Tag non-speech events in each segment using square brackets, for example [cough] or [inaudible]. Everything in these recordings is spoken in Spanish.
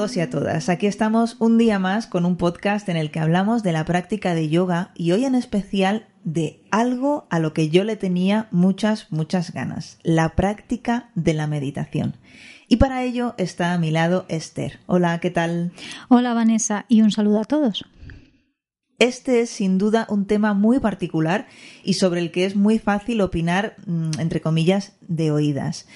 todos y a todas. Aquí estamos un día más con un podcast en el que hablamos de la práctica de yoga y hoy en especial de algo a lo que yo le tenía muchas, muchas ganas, la práctica de la meditación. Y para ello está a mi lado Esther. Hola, ¿qué tal? Hola Vanessa y un saludo a todos. Este es sin duda un tema muy particular y sobre el que es muy fácil opinar, mm, entre comillas, de oídas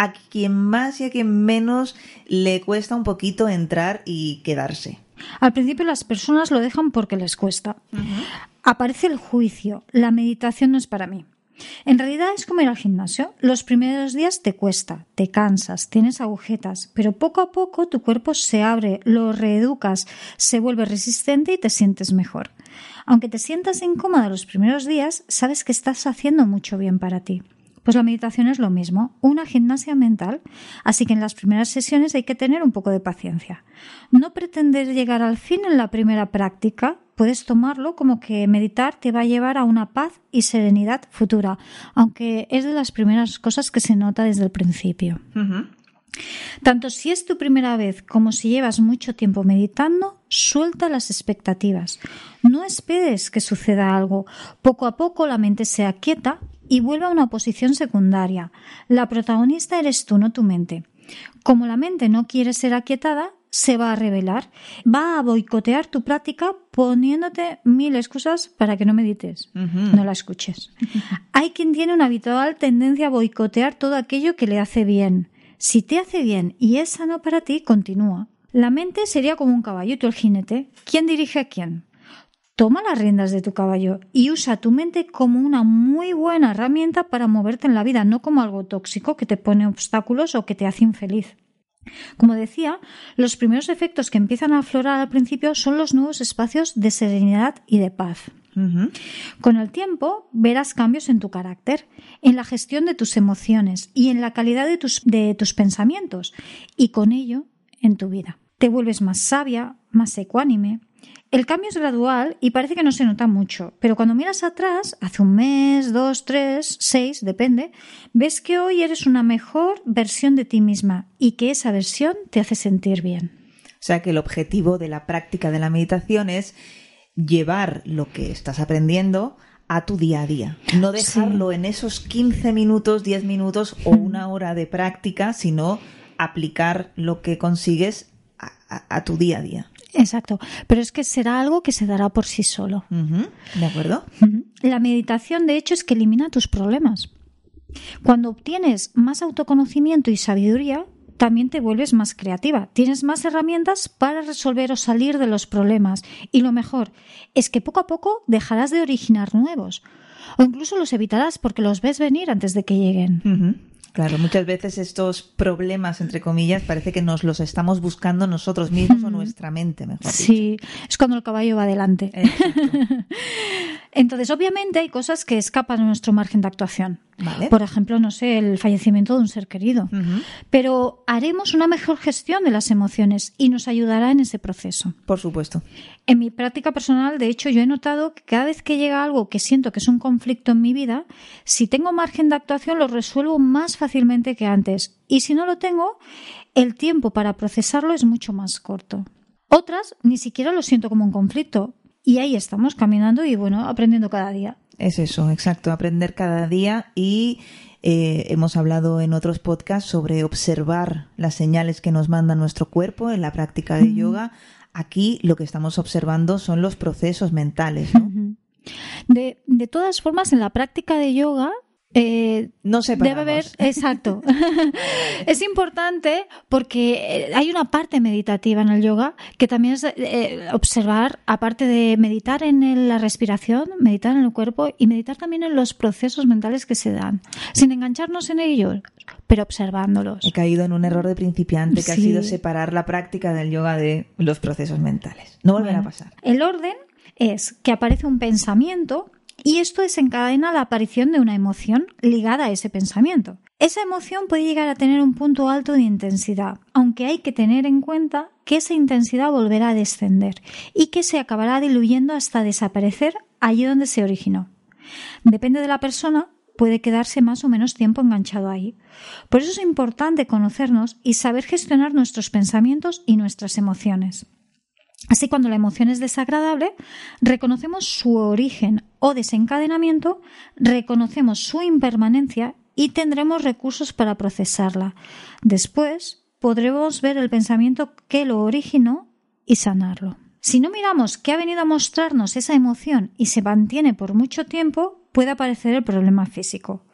a quien más y a quien menos le cuesta un poquito entrar y quedarse. Al principio las personas lo dejan porque les cuesta. Aparece el juicio, la meditación no es para mí. En realidad es como ir al gimnasio. Los primeros días te cuesta, te cansas, tienes agujetas, pero poco a poco tu cuerpo se abre, lo reeducas, se vuelve resistente y te sientes mejor. Aunque te sientas incómoda los primeros días, sabes que estás haciendo mucho bien para ti. Pues la meditación es lo mismo, una gimnasia mental, así que en las primeras sesiones hay que tener un poco de paciencia. No pretender llegar al fin en la primera práctica, puedes tomarlo como que meditar te va a llevar a una paz y serenidad futura, aunque es de las primeras cosas que se nota desde el principio. Tanto si es tu primera vez como si llevas mucho tiempo meditando, suelta las expectativas. No esperes que suceda algo. Poco a poco la mente se aquieta y vuelve a una posición secundaria. La protagonista eres tú, no tu mente. Como la mente no quiere ser aquietada, se va a revelar, va a boicotear tu práctica poniéndote mil excusas para que no medites, no la escuches. [laughs] Hay quien tiene una habitual tendencia a boicotear todo aquello que le hace bien. Si te hace bien y es sano para ti, continúa. La mente sería como un caballo y tú el jinete. ¿Quién dirige a quién? Toma las riendas de tu caballo y usa tu mente como una muy buena herramienta para moverte en la vida, no como algo tóxico que te pone obstáculos o que te hace infeliz. Como decía, los primeros efectos que empiezan a aflorar al principio son los nuevos espacios de serenidad y de paz. Con el tiempo verás cambios en tu carácter, en la gestión de tus emociones y en la calidad de tus, de tus pensamientos y con ello en tu vida. Te vuelves más sabia, más ecuánime, el cambio es gradual y parece que no se nota mucho, pero cuando miras atrás, hace un mes, dos, tres, seis, depende, ves que hoy eres una mejor versión de ti misma y que esa versión te hace sentir bien. O sea que el objetivo de la práctica de la meditación es llevar lo que estás aprendiendo a tu día a día. No dejarlo en esos 15 minutos, 10 minutos o una hora de práctica, sino aplicar lo que consigues a tu día a día. Exacto, pero es que será algo que se dará por sí solo. ¿De acuerdo? La meditación, de hecho, es que elimina tus problemas. Cuando obtienes más autoconocimiento y sabiduría, también te vuelves más creativa. Tienes más herramientas para resolver o salir de los problemas. Y lo mejor es que poco a poco dejarás de originar nuevos. O incluso los evitarás porque los ves venir antes de que lleguen. Claro, muchas veces estos problemas, entre comillas, parece que nos los estamos buscando nosotros mismos o nuestra mente, mejor Sí, es cuando el caballo va adelante. [laughs] Entonces, obviamente hay cosas que escapan de nuestro margen de actuación. Por ejemplo, no sé, el fallecimiento de un ser querido. Pero haremos una mejor gestión de las emociones y nos ayudará en ese proceso. Por supuesto. En mi práctica personal, de hecho, yo he notado que cada vez que llega algo que siento que es un conflicto en mi vida, si tengo margen de actuación lo resuelvo más fácilmente que antes. Y si no lo tengo, el tiempo para procesarlo es mucho más corto. Otras ni siquiera lo siento como un conflicto, y ahí estamos caminando y bueno, aprendiendo cada día. Es eso, exacto, aprender cada día y eh, hemos hablado en otros podcasts sobre observar las señales que nos manda nuestro cuerpo en la práctica de yoga. Aquí lo que estamos observando son los procesos mentales. de, de todas formas, en la práctica de yoga eh, no sé Debe haber, [laughs] exacto. [laughs] es importante porque eh, hay una parte meditativa en el yoga que también es eh, observar, aparte de meditar en la respiración, meditar en el cuerpo y meditar también en los procesos mentales que se dan, sin engancharnos en ellos, pero observándolos. He caído en un error de principiante que ha sido separar la práctica del yoga de los procesos mentales. No volverá a pasar. El orden es que aparece un pensamiento y esto desencadena la aparición de una emoción ligada a ese pensamiento. Esa emoción puede llegar a tener un punto alto de intensidad, aunque hay que tener en cuenta que esa intensidad volverá a descender y que se acabará diluyendo hasta desaparecer allí donde se originó. Depende de la persona, puede quedarse más o menos tiempo enganchado ahí. Por eso es importante conocernos y saber gestionar nuestros pensamientos y nuestras emociones. Así, cuando la emoción es desagradable, reconocemos su origen o desencadenamiento, reconocemos su impermanencia y tendremos recursos para procesarla. Después, podremos ver el pensamiento que lo originó y sanarlo. Si no miramos qué ha venido a mostrarnos esa emoción y se mantiene por mucho tiempo, puede aparecer el problema físico.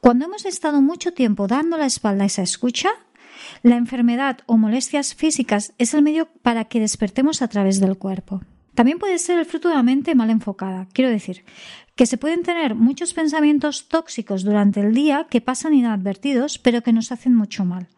Cuando hemos estado mucho tiempo dando la espalda a esa escucha, la enfermedad o molestias físicas es el medio para que despertemos a través del cuerpo. También puede ser el fruto de la mente mal enfocada. Quiero decir, que se pueden tener muchos pensamientos tóxicos durante el día que pasan inadvertidos, pero que nos hacen mucho mal.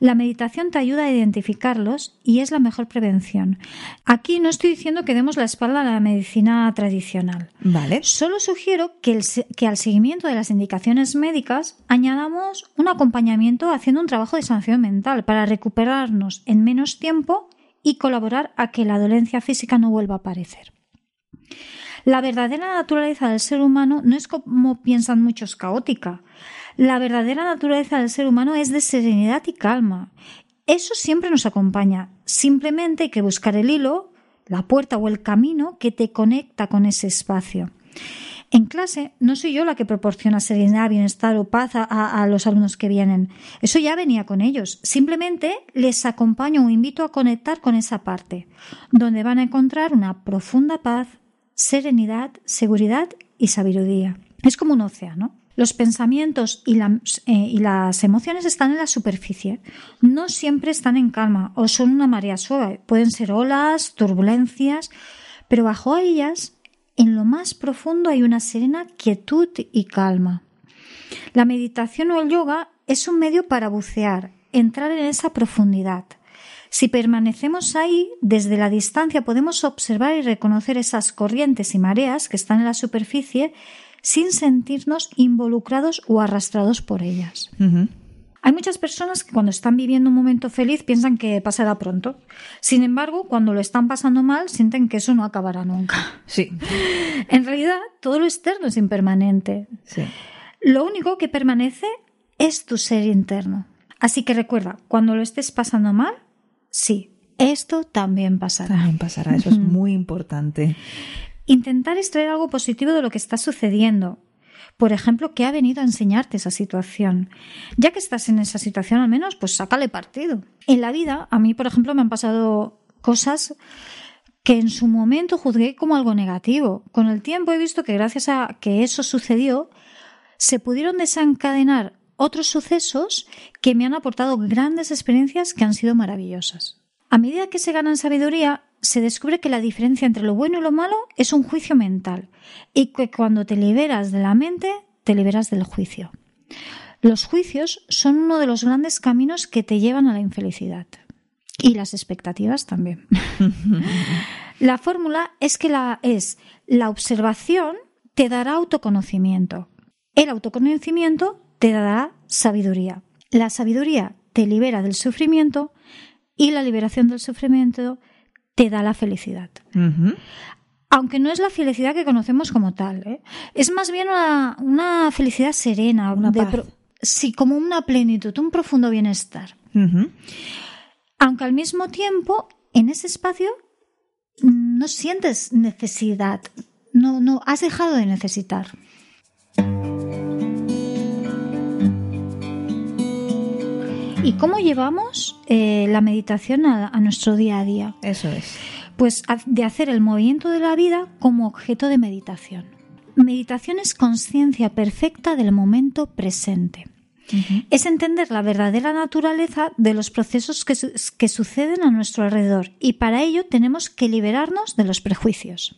La meditación te ayuda a identificarlos y es la mejor prevención. Aquí no estoy diciendo que demos la espalda a la medicina tradicional. Vale. Solo sugiero que, que al seguimiento de las indicaciones médicas añadamos un acompañamiento haciendo un trabajo de sanción mental para recuperarnos en menos tiempo y colaborar a que la dolencia física no vuelva a aparecer. La verdadera naturaleza del ser humano no es como piensan muchos caótica. La verdadera naturaleza del ser humano es de serenidad y calma. Eso siempre nos acompaña. Simplemente hay que buscar el hilo, la puerta o el camino que te conecta con ese espacio. En clase no soy yo la que proporciona serenidad, bienestar o paz a, los alumnos que vienen. Eso ya venía con ellos. Simplemente les acompaño o invito a conectar con esa parte, donde van a encontrar una profunda paz, serenidad, seguridad y sabiduría. Es como un océano. Los pensamientos y, eh, y, las emociones están en la superficie. No siempre están en calma o son una marea suave. Pueden ser olas, turbulencias, pero bajo ellas, en lo más profundo, hay una serena quietud y calma. La meditación o el yoga es un medio para bucear, entrar en esa profundidad. Si permanecemos ahí, desde la distancia podemos observar y reconocer esas corrientes y mareas que están en la superficie sin sentirnos involucrados o arrastrados por ellas. Hay muchas personas que cuando están viviendo un momento feliz piensan que pasará pronto. Sin embargo, cuando lo están pasando mal, sienten que eso no acabará nunca. Sí. [laughs] En realidad, todo lo externo es impermanente. Sí. Lo único que permanece es tu ser interno. Así que recuerda, cuando lo estés pasando mal, sí, esto también pasará. También pasará, eso es muy importante. Intentar extraer algo positivo de lo que está sucediendo. Por ejemplo, ¿qué ha venido a enseñarte esa situación? Ya que estás en esa situación, al menos, pues sácale partido. En la vida, a mí, por ejemplo, me han pasado cosas que en su momento juzgué como algo negativo. Con el tiempo he visto que gracias a que eso sucedió, se pudieron desencadenar otros sucesos que me han aportado grandes experiencias que han sido maravillosas. A medida que se gana en sabiduría, se descubre que la diferencia entre lo bueno y lo malo es un juicio mental y que cuando te liberas de la mente, te liberas del juicio. Los juicios son uno de los grandes caminos que te llevan a la infelicidad. Y las expectativas también. [laughs] la fórmula es que la, es la observación te dará autoconocimiento. El autoconocimiento te dará sabiduría. La sabiduría te libera del sufrimiento y la liberación del sufrimiento te da la felicidad. Aunque no es la felicidad que conocemos como tal, ¿eh? es más bien una, felicidad serena, una sí, como una plenitud, un profundo bienestar. Aunque al mismo tiempo, en ese espacio no sientes necesidad, no, no has dejado de necesitar. ¿Y cómo llevamos eh, la meditación a, nuestro día a día? Eso es. Pues de hacer el movimiento de la vida como objeto de meditación. Meditación es conciencia perfecta del momento presente. Es entender la verdadera naturaleza de los procesos que, que suceden a nuestro alrededor y para ello tenemos que liberarnos de los prejuicios.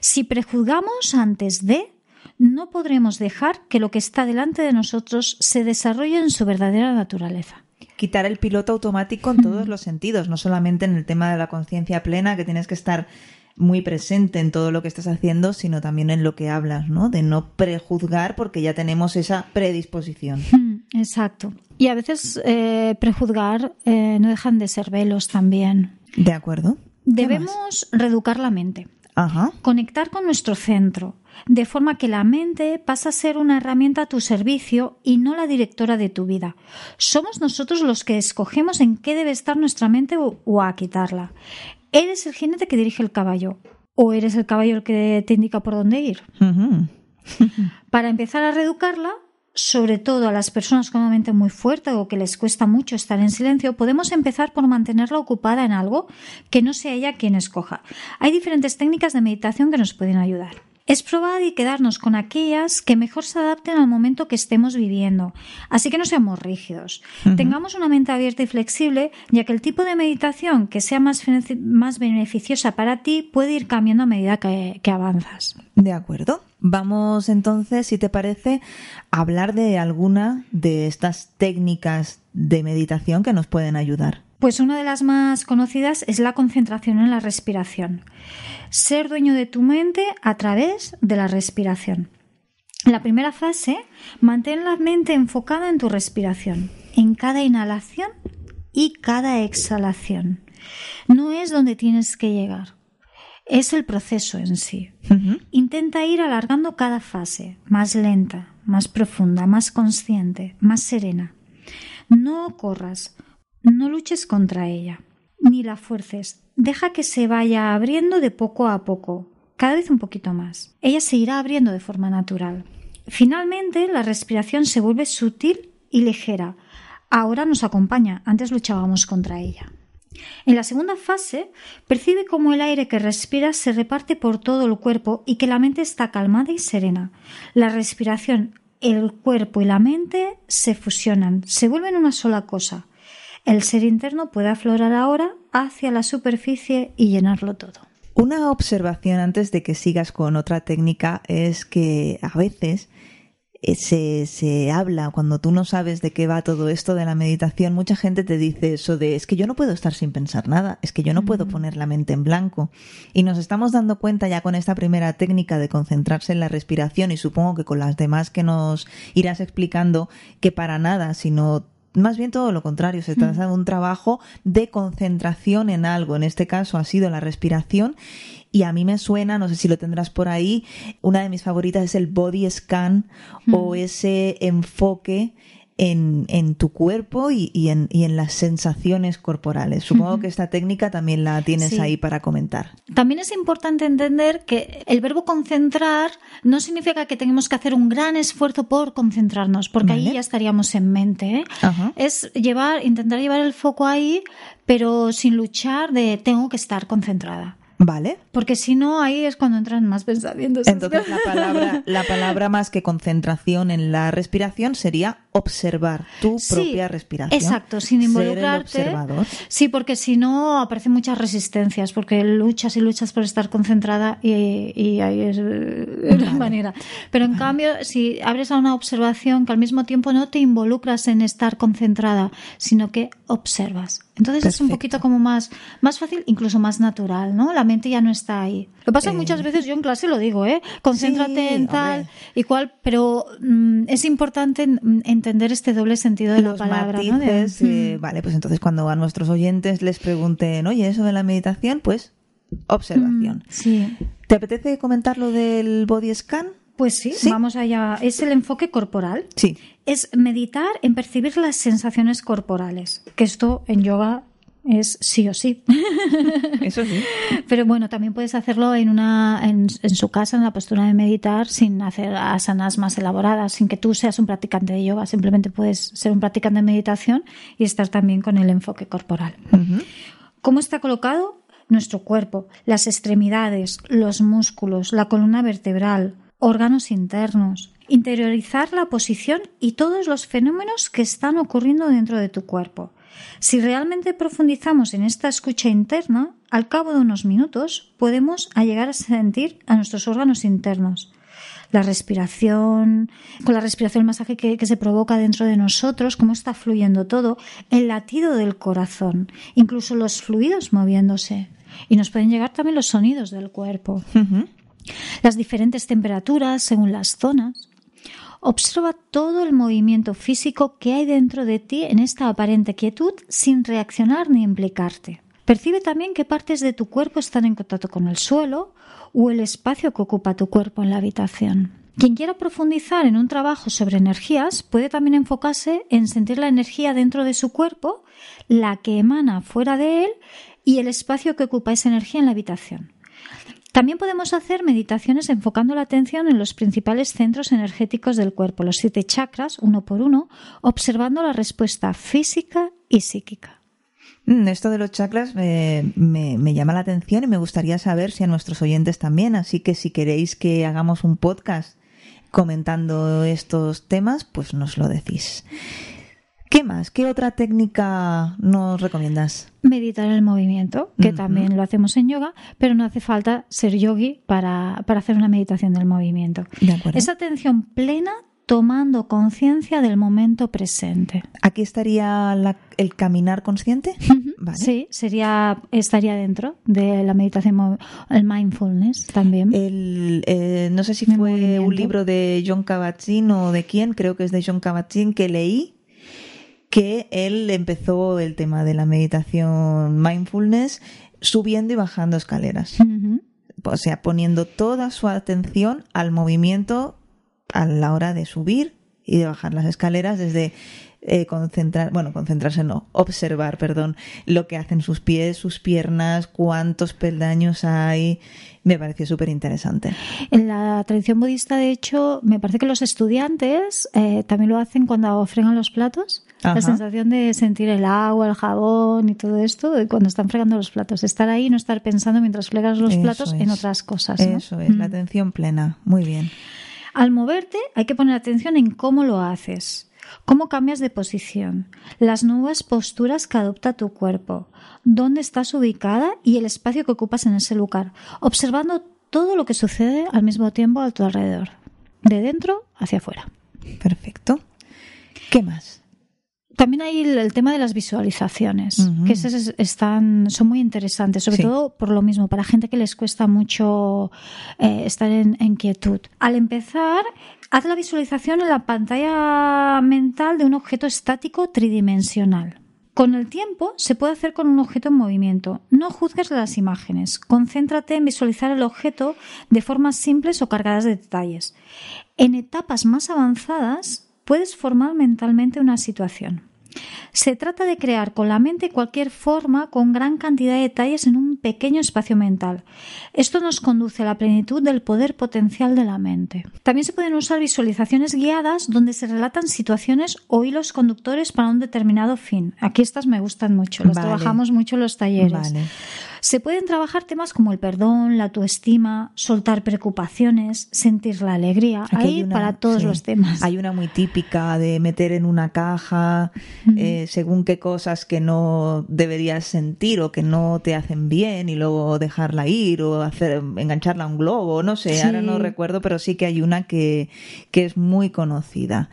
Si prejuzgamos antes de, no podremos dejar que lo que está delante de nosotros se desarrolle en su verdadera naturaleza. Quitar el piloto automático en todos los sentidos, no solamente en el tema de la conciencia plena, que tienes que estar muy presente en todo lo que estás haciendo, sino también en lo que hablas, ¿no? De no prejuzgar porque ya tenemos esa predisposición. Exacto. Y a veces eh, prejuzgar eh, no dejan de ser velos también. De acuerdo. Debemos reeducar la mente Ajá. Conectar con nuestro centro, de forma que la mente pasa a ser una herramienta a tu servicio y no la directora de tu vida. Somos nosotros los que escogemos en qué debe estar nuestra mente o, o a quitarla. Eres el jinete que dirige el caballo o eres el caballo el que te indica por dónde ir. Para empezar a reeducarla, sobre todo a las personas con una mente muy fuerte o que les cuesta mucho estar en silencio, podemos empezar por mantenerla ocupada en algo que no sea ella quien escoja. Hay diferentes técnicas de meditación que nos pueden ayudar. Es probar y quedarnos con aquellas que mejor se adapten al momento que estemos viviendo. Así que no seamos rígidos. Tengamos una mente abierta y flexible, ya que el tipo de meditación que sea más, más beneficiosa para ti puede ir cambiando a medida que- que avanzas. De acuerdo. Vamos entonces, si te parece, a hablar de alguna de estas técnicas de meditación que nos pueden ayudar. Pues una de las más conocidas es la concentración en la respiración. Ser dueño de tu mente a través de la respiración. La primera fase, mantén la mente enfocada en tu respiración, en cada inhalación y cada exhalación. No es donde tienes que llegar, es el proceso en sí. Intenta ir alargando cada fase, más lenta, más profunda, más consciente, más serena. No corras, no luches contra ella, ni la fuerces. Deja que se vaya abriendo de poco a poco, cada vez un poquito más. Ella se irá abriendo de forma natural. Finalmente, la respiración se vuelve sutil y ligera. Ahora nos acompaña, antes luchábamos contra ella. En la segunda fase, percibe cómo el aire que respiras se reparte por todo el cuerpo y que la mente está calmada y serena. La respiración, el cuerpo y la mente se fusionan, se vuelven una sola cosa. El ser interno puede aflorar ahora hacia la superficie y llenarlo todo. Una observación antes de que sigas con otra técnica es que a veces eh, se, se habla, cuando tú no sabes de qué va todo esto de la meditación, mucha gente te dice eso de es que yo no puedo estar sin pensar nada, es que yo no puedo poner la mente en blanco. Y nos estamos dando cuenta ya con esta primera técnica de concentrarse en la respiración y supongo que con las demás que nos irás explicando que para nada, sino más bien todo lo contrario, se trata de un trabajo de concentración en algo. En este caso ha sido la respiración. Y a mí me suena, no sé si lo tendrás por ahí, una de mis favoritas es el body scan o ese enfoque en, en tu cuerpo y, y en, y en las sensaciones corporales. Supongo que esta técnica también la tienes Sí. ahí para comentar. También es importante entender que el verbo concentrar no significa que tengamos que hacer un gran esfuerzo por concentrarnos, porque ahí ya estaríamos en mente. ¿eh? Es llevar, intentar llevar el foco ahí, pero sin luchar de tengo que estar concentrada. ¿Vale? Porque si no, ahí es cuando entran más pensamientos. Entonces la palabra, la palabra más que concentración en la respiración sería observar tu Sí, propia respiración. Exacto, sin Ser el involucrarte. observador. Sí, porque si no aparecen muchas resistencias, porque luchas y luchas por estar concentrada y, y ahí es la manera. Pero en cambio, si abres a una observación que al mismo tiempo no te involucras en estar concentrada, sino que observas. Entonces es un poquito como más, más fácil, incluso más natural, ¿no? La mente ya no está ahí. Lo que pasa Eh. muchas veces yo en clase lo digo, ¿eh? Concéntrate Sí, en tal hombre. y cual, pero mm, es importante mm, entender este doble sentido de Los la palabra, ¿no? De- matices, eh, vale, pues entonces cuando a nuestros oyentes les pregunten, oye, eso de la meditación, pues observación. Mm, Sí. ¿Te apetece comentar lo del body scan? Pues sí, ¿Sí? vamos allá. Es el enfoque corporal. Sí. Es meditar en percibir las sensaciones corporales, que esto en yoga es sí o sí. [laughs] Eso sí. Pero bueno, también puedes hacerlo en una en, en su casa, en la postura de meditar, sin hacer asanas más elaboradas, sin que tú seas un practicante de yoga. Simplemente puedes ser un practicante de meditación y estar también con el enfoque corporal. ¿Cómo está colocado? Nuestro cuerpo, las extremidades, los músculos, la columna vertebral, órganos internos. Interiorizar la posición y todos los fenómenos que están ocurriendo dentro de tu cuerpo. Si realmente profundizamos en esta escucha interna, al cabo de unos minutos podemos llegar a sentir a nuestros órganos internos la respiración, con la respiración el masaje que, que se provoca dentro de nosotros, cómo está fluyendo todo, el latido del corazón, incluso los fluidos moviéndose. Y nos pueden llegar también los sonidos del cuerpo, las diferentes temperaturas según las zonas. Observa todo el movimiento físico que hay dentro de ti en esta aparente quietud sin reaccionar ni implicarte. Percibe también qué partes de tu cuerpo están en contacto con el suelo o el espacio que ocupa tu cuerpo en la habitación. Quien quiera profundizar en un trabajo sobre energías puede también enfocarse en sentir la energía dentro de su cuerpo, la que emana fuera de él y el espacio que ocupa esa energía en la habitación. También podemos hacer meditaciones enfocando la atención en los principales centros energéticos del cuerpo, los siete chakras, uno por uno, observando la respuesta física y psíquica. Mm, esto de los chakras me, me, llama la atención y me gustaría saber si a nuestros oyentes también. Así que si queréis que hagamos un podcast comentando estos temas, pues nos lo decís. ¿Qué más? ¿Qué otra técnica nos recomiendas? Meditar el movimiento, que también lo hacemos en yoga, pero no hace falta ser yogi para, para hacer una meditación del movimiento. De acuerdo. Esa atención plena tomando conciencia del momento presente. ¿Aquí estaría el caminar consciente? Sí, sería, estaría dentro de la meditación, el mindfulness también. El, eh, no sé si fue un libro de John Kabat-Zinn o de quién, creo que es de John Kabat-Zinn que leí, que él empezó el tema de la meditación mindfulness subiendo y bajando escaleras. O sea, poniendo toda su atención al movimiento a la hora de subir y de bajar las escaleras desde eh, concentrar, bueno, concentrarse no, observar, perdón, lo que hacen sus pies, sus piernas, cuántos peldaños hay. Me pareció súper interesante. En la tradición budista, de hecho, me parece que los estudiantes eh, también lo hacen cuando fregan los platos. La sensación de sentir el agua, el jabón y todo esto cuando están fregando los platos. Estar ahí y no estar pensando mientras fregas los platos en otras cosas. Eso es, la mm. atención plena. Muy bien. Al moverte hay que poner atención en cómo lo haces, cómo cambias de posición, las nuevas posturas que adopta tu cuerpo, dónde estás ubicada y el espacio que ocupas en ese lugar, observando todo lo que sucede al mismo tiempo a tu alrededor, de dentro hacia afuera. Perfecto. ¿Qué más? También hay el, tema de las visualizaciones, que están, son muy interesantes, sobre todo por lo mismo, para gente que les cuesta mucho eh, estar en, en, quietud. Al empezar, haz la visualización en la pantalla mental de un objeto estático tridimensional. Con el tiempo se puede hacer con un objeto en movimiento. No juzgues las imágenes. Concéntrate en visualizar el objeto de formas simples o cargadas de detalles. En etapas más avanzadas, puedes formar mentalmente una situación. Se trata de crear con la mente cualquier forma con gran cantidad de detalles en un pequeño espacio mental. Esto nos conduce a la plenitud del poder potencial de la mente. También se pueden usar visualizaciones guiadas donde se relatan situaciones o hilos conductores para un determinado fin. Aquí estas me gustan mucho, las trabajamos mucho en los talleres. Se pueden trabajar temas como el perdón, la autoestima, soltar preocupaciones, sentir la alegría. Ahí para todos los temas. Hay una muy típica de meter en una caja eh, según qué cosas que no deberías sentir o que no te hacen bien y luego dejarla ir o hacer engancharla a un globo. No sé, ahora no recuerdo, pero sí que hay una que, que es muy conocida.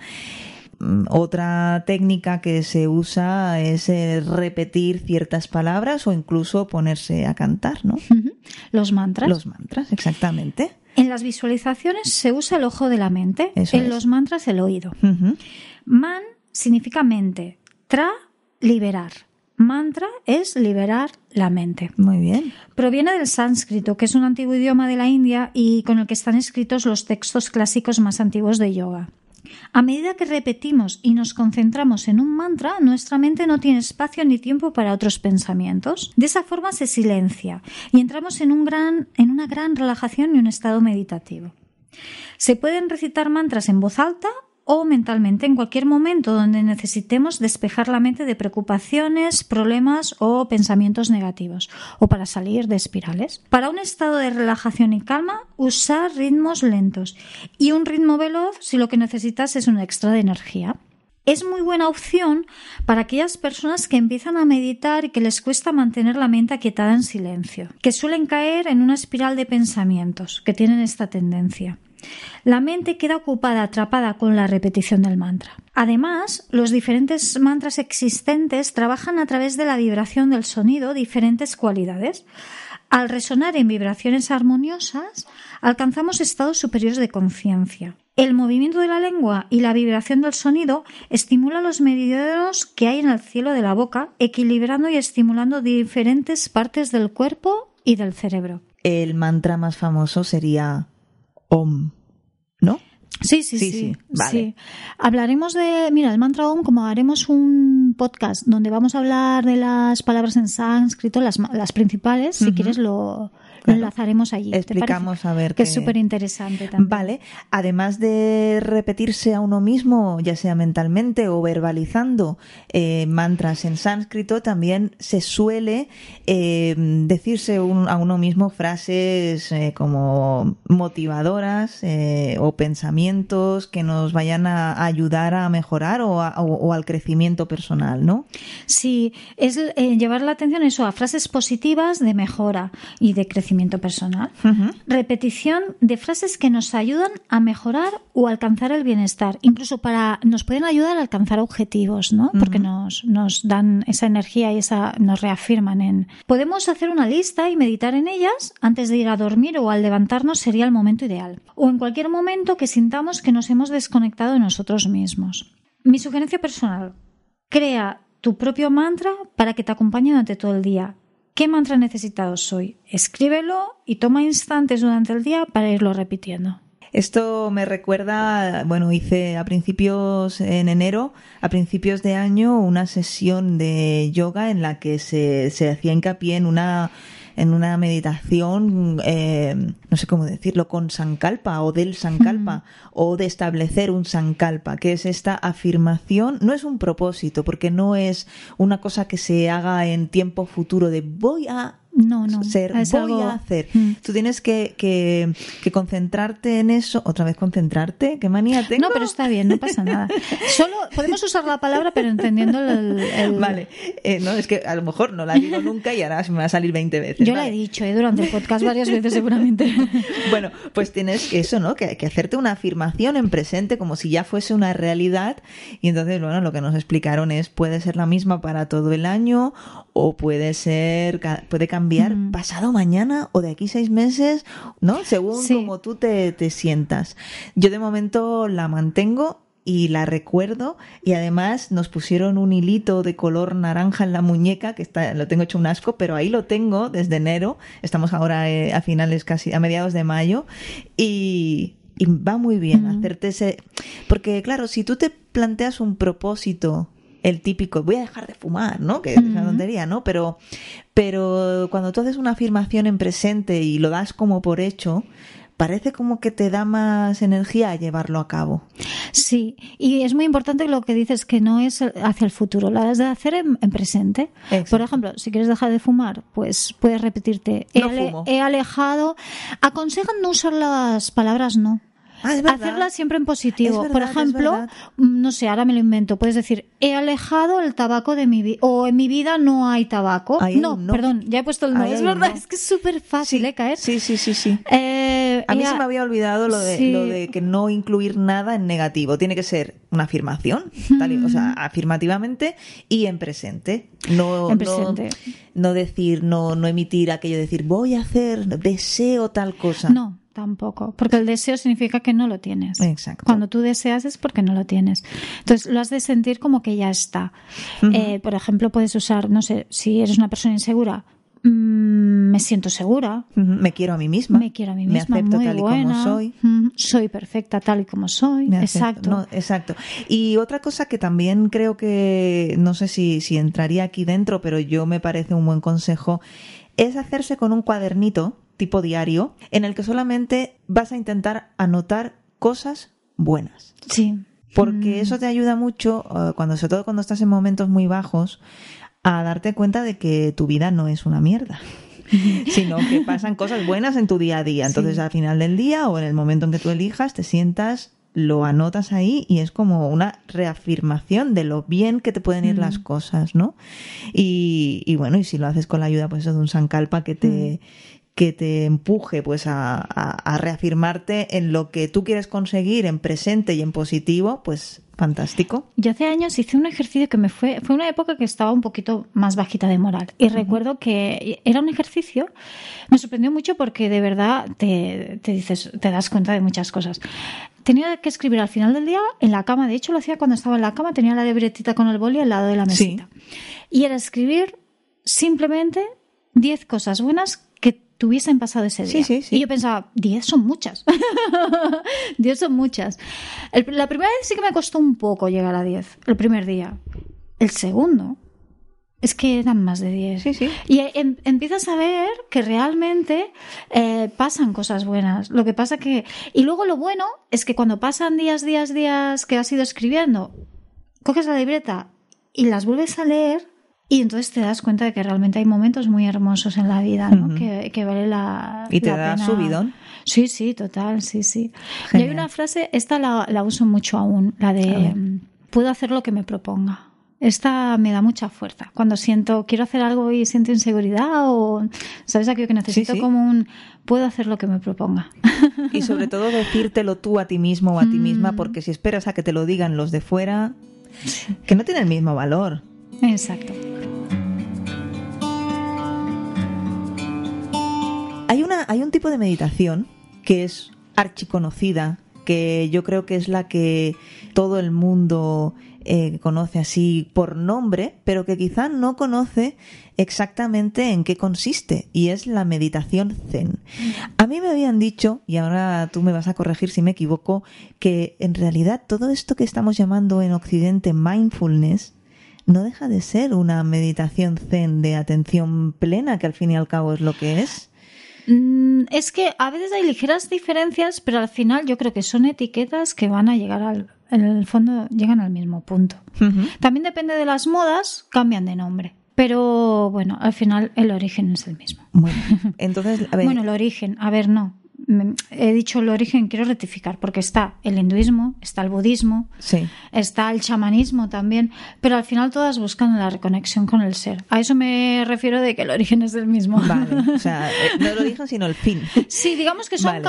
Mm, otra técnica que se usa es eh, repetir ciertas palabras o incluso ponerse a cantar, ¿no? Los mantras. Los mantras, exactamente. En las visualizaciones se usa el ojo de la mente, en los mantras el oído. Man significa mente, tra, liberar. Mantra es liberar la mente. Muy bien. Proviene del sánscrito, que es un antiguo idioma de la India y con el que están escritos los textos clásicos más antiguos de yoga. A medida que repetimos y nos concentramos en un mantra, nuestra mente no tiene espacio ni tiempo para otros pensamientos. De esa forma se silencia y entramos en, un gran, en una gran relajación y un estado meditativo. Se pueden recitar mantras en voz alta o mentalmente en cualquier momento donde necesitemos despejar la mente de preocupaciones, problemas o pensamientos negativos, o para salir de espirales. Para un estado de relajación y calma, usar ritmos lentos y un ritmo veloz si lo que necesitas es un extra de energía. Es muy buena opción para aquellas personas que empiezan a meditar y que les cuesta mantener la mente aquietada en silencio, que suelen caer en una espiral de pensamientos, que tienen esta tendencia. La mente queda ocupada, atrapada con la repetición del mantra. Además, los diferentes mantras existentes trabajan a través de la vibración del sonido diferentes cualidades. Al resonar en vibraciones armoniosas, alcanzamos estados superiores de conciencia. El movimiento de la lengua y la vibración del sonido estimula los meridianos que hay en el cielo de la boca, equilibrando y estimulando diferentes partes del cuerpo y del cerebro. El mantra más famoso sería Om, ¿no? Sí, sí, sí. sí, Hablaremos de, mira, el mantra OM, como haremos un podcast donde vamos a hablar de las palabras en sánscrito, las, las principales, si quieres lo, lo enlazaremos allí. Explicamos a ver. Que es súper interesante también. Vale. Además de repetirse a uno mismo, ya sea mentalmente o verbalizando eh, mantras en sánscrito, también se suele eh, decirse a uno mismo frases eh, como motivadoras o pensamientos que nos vayan a ayudar a mejorar o, o, al crecimiento personal, ¿no? Sí, es llevar la atención eso a frases positivas de mejora y de crecimiento personal. Repetición de frases que nos ayudan a mejorar o alcanzar el bienestar. Incluso para nos pueden ayudar a alcanzar objetivos, ¿no? Porque nos, nos dan esa energía y esa nos reafirman en. Podemos hacer una lista y meditar en ellas antes de ir a dormir o al levantarnos sería el momento ideal. O en cualquier momento que sintamos que nos hemos desconectado de nosotros mismos. Mi sugerencia personal. Crea tu propio mantra para que te acompañe durante todo el día. ¿Qué mantra necesitado soy? Escríbelo y toma instantes durante el día para irlo repitiendo. Esto me recuerda, bueno, hice a principios, en enero, a principios de año, una sesión de yoga en la que se, se hacía hincapié en una en una meditación, eh, no sé cómo decirlo, con Sankalpa o del Sankalpa o de establecer un Sankalpa, que es esta afirmación, no es un propósito, porque no es una cosa que se haga en tiempo futuro de voy a no, no. Ser, voy a hacer. Mm. Tú tienes que, que, concentrarte en eso. Otra vez concentrarte. ¿Qué manía tengo? No, pero está bien, no pasa nada. Solo podemos usar la palabra, pero entendiendo el. Vale. Eh, no, es que a lo mejor no la digo [laughs] nunca y ahora me va a salir 20 veces. Yo la he dicho eh, durante el podcast varias veces, seguramente. [laughs] bueno, pues tienes que eso, ¿no? Que, que hacerte una afirmación en presente como si ya fuese una realidad. Y entonces, bueno, lo que nos explicaron es: puede ser la misma para todo el año o puede ser. puede cambiar cambiar pasado mañana o de aquí seis meses, ¿no? Según como tú te, te sientas. Yo de momento la mantengo y la recuerdo y además nos pusieron un hilito de color naranja en la muñeca que está lo tengo hecho un asco pero ahí lo tengo desde enero estamos ahora eh, a finales casi a mediados de mayo y, y va muy bien hacerte ese porque claro si tú te planteas un propósito el típico voy a dejar de fumar, ¿no? Que es una tontería, ¿no? Pero, pero cuando tú haces una afirmación en presente y lo das como por hecho, parece como que te da más energía a llevarlo a cabo. Sí, y es muy importante lo que dices que no es hacia el futuro, lo has de hacer en, presente. Por ejemplo, si quieres dejar de fumar, pues puedes repetirte, he, he alejado. Aconsejan no usar las palabras no. Ah, Hacerla siempre en positivo. Por ejemplo, mm, no sé, ahora me lo invento. Puedes decir, he alejado el tabaco de mi vida. O en mi vida no hay tabaco. no, perdón, ya he puesto el no. es verdad, es que es súper fácil ¿eh? caer. Sí, sí, sí, sí. Eh, a mí se me había olvidado lo de, lo de que no incluir nada en negativo. Tiene que ser una afirmación, o sea, [laughs] afirmativamente y en presente. No, en presente. No, no decir, no, no emitir aquello de decir, voy a hacer, deseo tal cosa. No Tampoco, porque el deseo significa que no lo tienes. Exacto. Cuando tú deseas es porque no lo tienes. Entonces lo has de sentir como que ya está. Eh, por ejemplo, puedes usar, no sé, si eres una persona insegura, mm, me siento segura. Me quiero a mí misma. Me quiero a mí misma. Me acepto tal y como soy. Soy perfecta tal y como soy. exacto. exacto. Y otra cosa que también creo que, no sé si, si entraría aquí dentro, pero yo me parece un buen consejo, es hacerse con un cuadernito tipo diario en el que solamente vas a intentar anotar cosas buenas. Sí. Porque mm. eso te ayuda mucho, eh, cuando, sobre todo cuando estás en momentos muy bajos, a darte cuenta de que tu vida no es una mierda. [laughs] sino que pasan cosas buenas en tu día a día. Entonces, al final del día o en el momento en que tú elijas, te sientas lo anotas ahí y es como una reafirmación de lo bien que te pueden ir las cosas, ¿no? Y, y, bueno, y si lo haces con la ayuda pues de un Sankalpa que te, que te empuje pues a, a, reafirmarte en lo que tú quieres conseguir en presente y en positivo, pues fantástico. Yo hace años hice un ejercicio que me fue, fue una época que estaba un poquito más bajita de moral. Y recuerdo que era un ejercicio, me sorprendió mucho porque de verdad te, te dices, te das cuenta de muchas cosas tenía que escribir al final del día en la cama. De hecho, lo hacía cuando estaba en la cama, tenía la libretita con el boli al lado de la mesita. Y era escribir simplemente 10 cosas buenas tuviesen pasado ese día. y yo pensaba, 10 son muchas. [laughs] 10 son muchas. la primera vez sí que me costó un poco llegar a 10, el primer día. El segundo, es que eran más de 10. Sí, sí. Y em, empiezas a ver que realmente eh, pasan cosas buenas. Lo que pasa que. Y luego lo bueno es que cuando pasan días, días, días que has ido escribiendo, coges la libreta y las vuelves a leer. Y entonces te das cuenta de que realmente hay momentos muy hermosos en la vida, ¿no? que, vale la. Y te da subidón. Sí, sí, total, sí, sí. Y hay una frase, esta la, la uso mucho aún, la de. Puedo hacer lo que me proponga. Esta me da mucha fuerza. Cuando siento, quiero hacer algo y siento inseguridad o, ¿sabes aquello que necesito como un, puedo hacer lo que me proponga? Y sobre todo decírtelo tú a ti mismo o a ti misma, mm. porque si esperas a que te lo digan los de fuera, que no tiene el mismo valor. Exacto. Hay, una, hay un tipo de meditación que es archiconocida, que yo creo que es la que todo el mundo eh, conoce así por nombre, pero que quizá no conoce exactamente en qué consiste, y es la meditación zen. A mí me habían dicho, y ahora tú me vas a corregir si me equivoco, que en realidad todo esto que estamos llamando en Occidente mindfulness, no deja de ser una meditación zen de atención plena, que al fin y al cabo es lo que es. Mm, es que a veces hay ligeras diferencias, pero al final yo creo que son etiquetas que van a llegar al, en el fondo llegan al mismo punto. También depende de las modas, cambian de nombre. Pero bueno, al final el origen es el mismo. Bueno, entonces, [laughs] bueno, el origen, a ver, no he dicho el origen, quiero rectificar, porque está el hinduismo, está el budismo, está el chamanismo también, pero al final todas buscan la reconexión con el ser. A eso me refiero de que el origen es el mismo. Vale, o sea, [laughs] eh, no el origen, sino el fin. Sí, digamos que son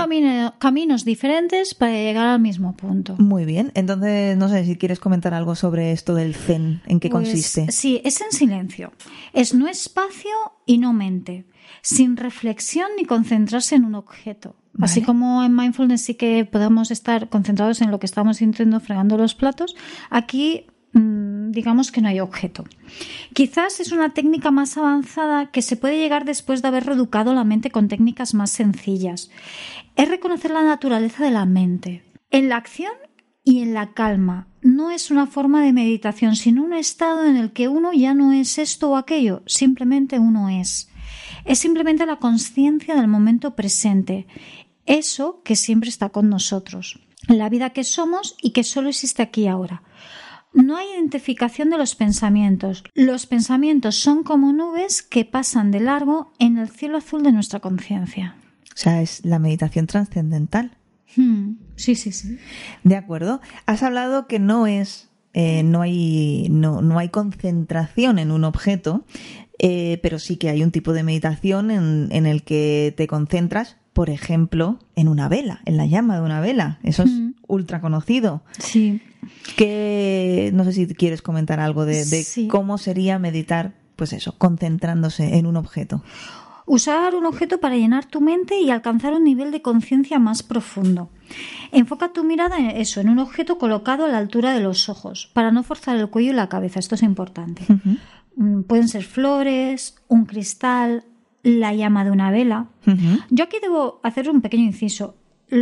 caminos diferentes para llegar al mismo punto. Muy bien, entonces no sé si quieres comentar algo sobre esto del zen, en qué pues, consiste. Sí, es en silencio, es no espacio y no mente sin reflexión ni concentrarse en un objeto. Así como en mindfulness sí que podemos estar concentrados en lo que estamos sintiendo fregando los platos, aquí mm, digamos que no hay objeto. Quizás es una técnica más avanzada que se puede llegar después de haber reeducado la mente con técnicas más sencillas. Es reconocer la naturaleza de la mente. En la acción y en la calma. No es una forma de meditación, sino un estado en el que uno ya no es esto o aquello, simplemente uno es es simplemente la conciencia del momento presente, eso que siempre está con nosotros, la vida que somos y que solo existe aquí ahora. No hay identificación de los pensamientos. Los pensamientos son como nubes que pasan de largo en el cielo azul de nuestra conciencia. O sea, es la meditación trascendental. Hmm. Sí, sí, sí. De acuerdo. Has hablado que no es eh, no, hay, no, no, hay concentración en un objeto, eh, pero sí que hay un tipo de meditación en, en, el que te concentras, por ejemplo, en una vela, en la llama de una vela. Eso es ultra conocido. Sí. Que no sé si quieres comentar algo de, cómo sería meditar, pues eso, concentrándose en un objeto. Usar un objeto para llenar tu mente y alcanzar un nivel de conciencia más profundo. Enfoca tu mirada en eso, en un objeto colocado a la altura de los ojos, para no forzar el cuello y la cabeza. Esto es importante. Mm, pueden ser flores, un cristal, la llama de una vela. Yo aquí debo hacer un pequeño inciso. yo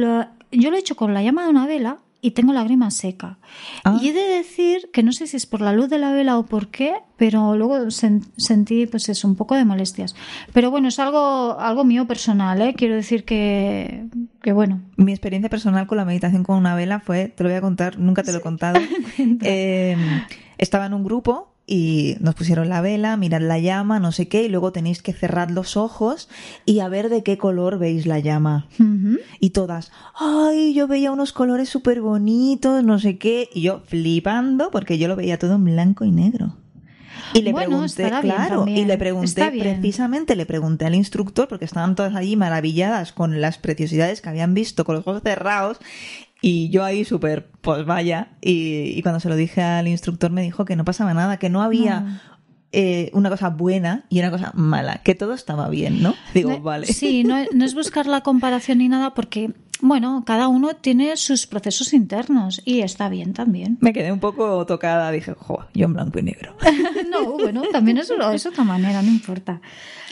lo he hecho con la llama de una vela y tengo la grima seca. Ah. Y he de decir que no sé si es por la luz de la vela o por qué, pero luego sentí pues eso, un poco de molestias. Pero bueno, es algo, algo mío personal, ¿eh? Quiero decir que, que bueno. Mi experiencia personal con la meditación con una vela fue, te lo voy a contar, nunca te lo he contado. [laughs] eh, estaba en un grupo y nos pusieron la vela, mirad la llama, no sé qué, y luego tenéis que cerrar los ojos y a ver de qué color veis la llama. Y todas, ay, yo veía unos colores súper bonitos, no sé qué, y yo flipando porque yo lo veía todo en blanco y negro. Y le Bueno, pregunté, claro, y le pregunté precisamente, le pregunté al instructor, porque estaban todas allí maravilladas con las preciosidades que habían visto con los ojos cerrados, y yo ahí súper, pues vaya, y, y cuando se lo dije al instructor me dijo que no pasaba nada, que no había No. eh, una cosa buena y una cosa mala, que todo estaba bien, ¿no? Digo, No- vale. Sí, no, no es buscar la comparación ni nada porque, bueno, cada uno tiene sus procesos internos y está bien también. Me quedé un poco tocada, dije, jo, yo en blanco y negro. [laughs] No, bueno, también es, es otra manera, no importa.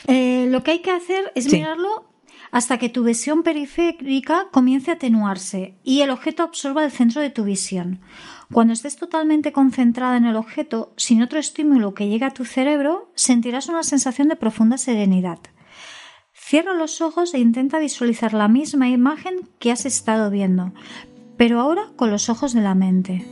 Eh, lo que hay que hacer es Sí. mirarlo hasta que tu visión periférica comience a atenuarse y el objeto absorba el centro de tu visión. Cuando estés totalmente concentrada en el objeto, sin otro estímulo que llegue a tu cerebro, sentirás una sensación de profunda serenidad. Cierra los ojos e intenta visualizar la misma imagen que has estado viendo, pero ahora con los ojos de la mente.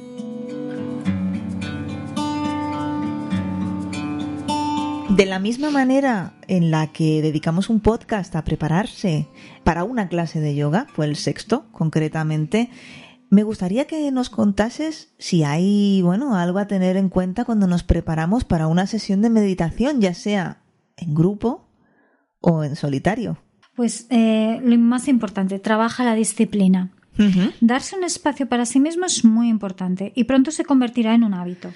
De la misma manera en la que dedicamos un podcast a prepararse para una clase de yoga, fue el sexto concretamente, me gustaría que nos contases si hay, bueno, algo a tener en cuenta cuando nos preparamos para una sesión de meditación, ya sea en grupo o en solitario. Pues eh, lo más importante, trabaja la disciplina. Darse un espacio para sí mismo es muy importante y pronto se convertirá en un hábito.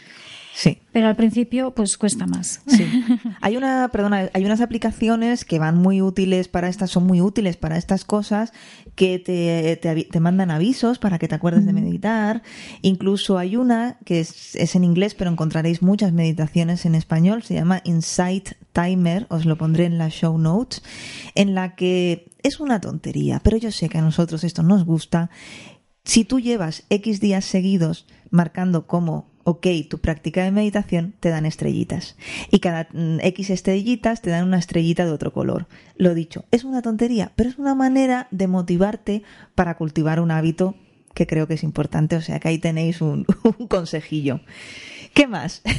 Sí. Pero al principio, pues cuesta más. Sí. [laughs] Hay una, perdona, hay unas aplicaciones que van muy útiles para estas, son muy útiles para estas cosas, que te, te, te mandan avisos para que te acuerdes de meditar. Incluso hay una que es, es en inglés, pero encontraréis muchas meditaciones en español, se llama Insight Timer, os lo pondré en las show notes, en la que es una tontería, pero yo sé que a nosotros esto nos gusta. Si tú llevas X días seguidos marcando como, ok, tu práctica de meditación, te dan estrellitas. Y cada mm, X estrellitas te dan una estrellita de otro color. Lo dicho, es una tontería, pero es una manera de motivarte para cultivar un hábito que creo que es importante. O sea que ahí tenéis un, [laughs] un consejillo. ¿Qué más? [laughs]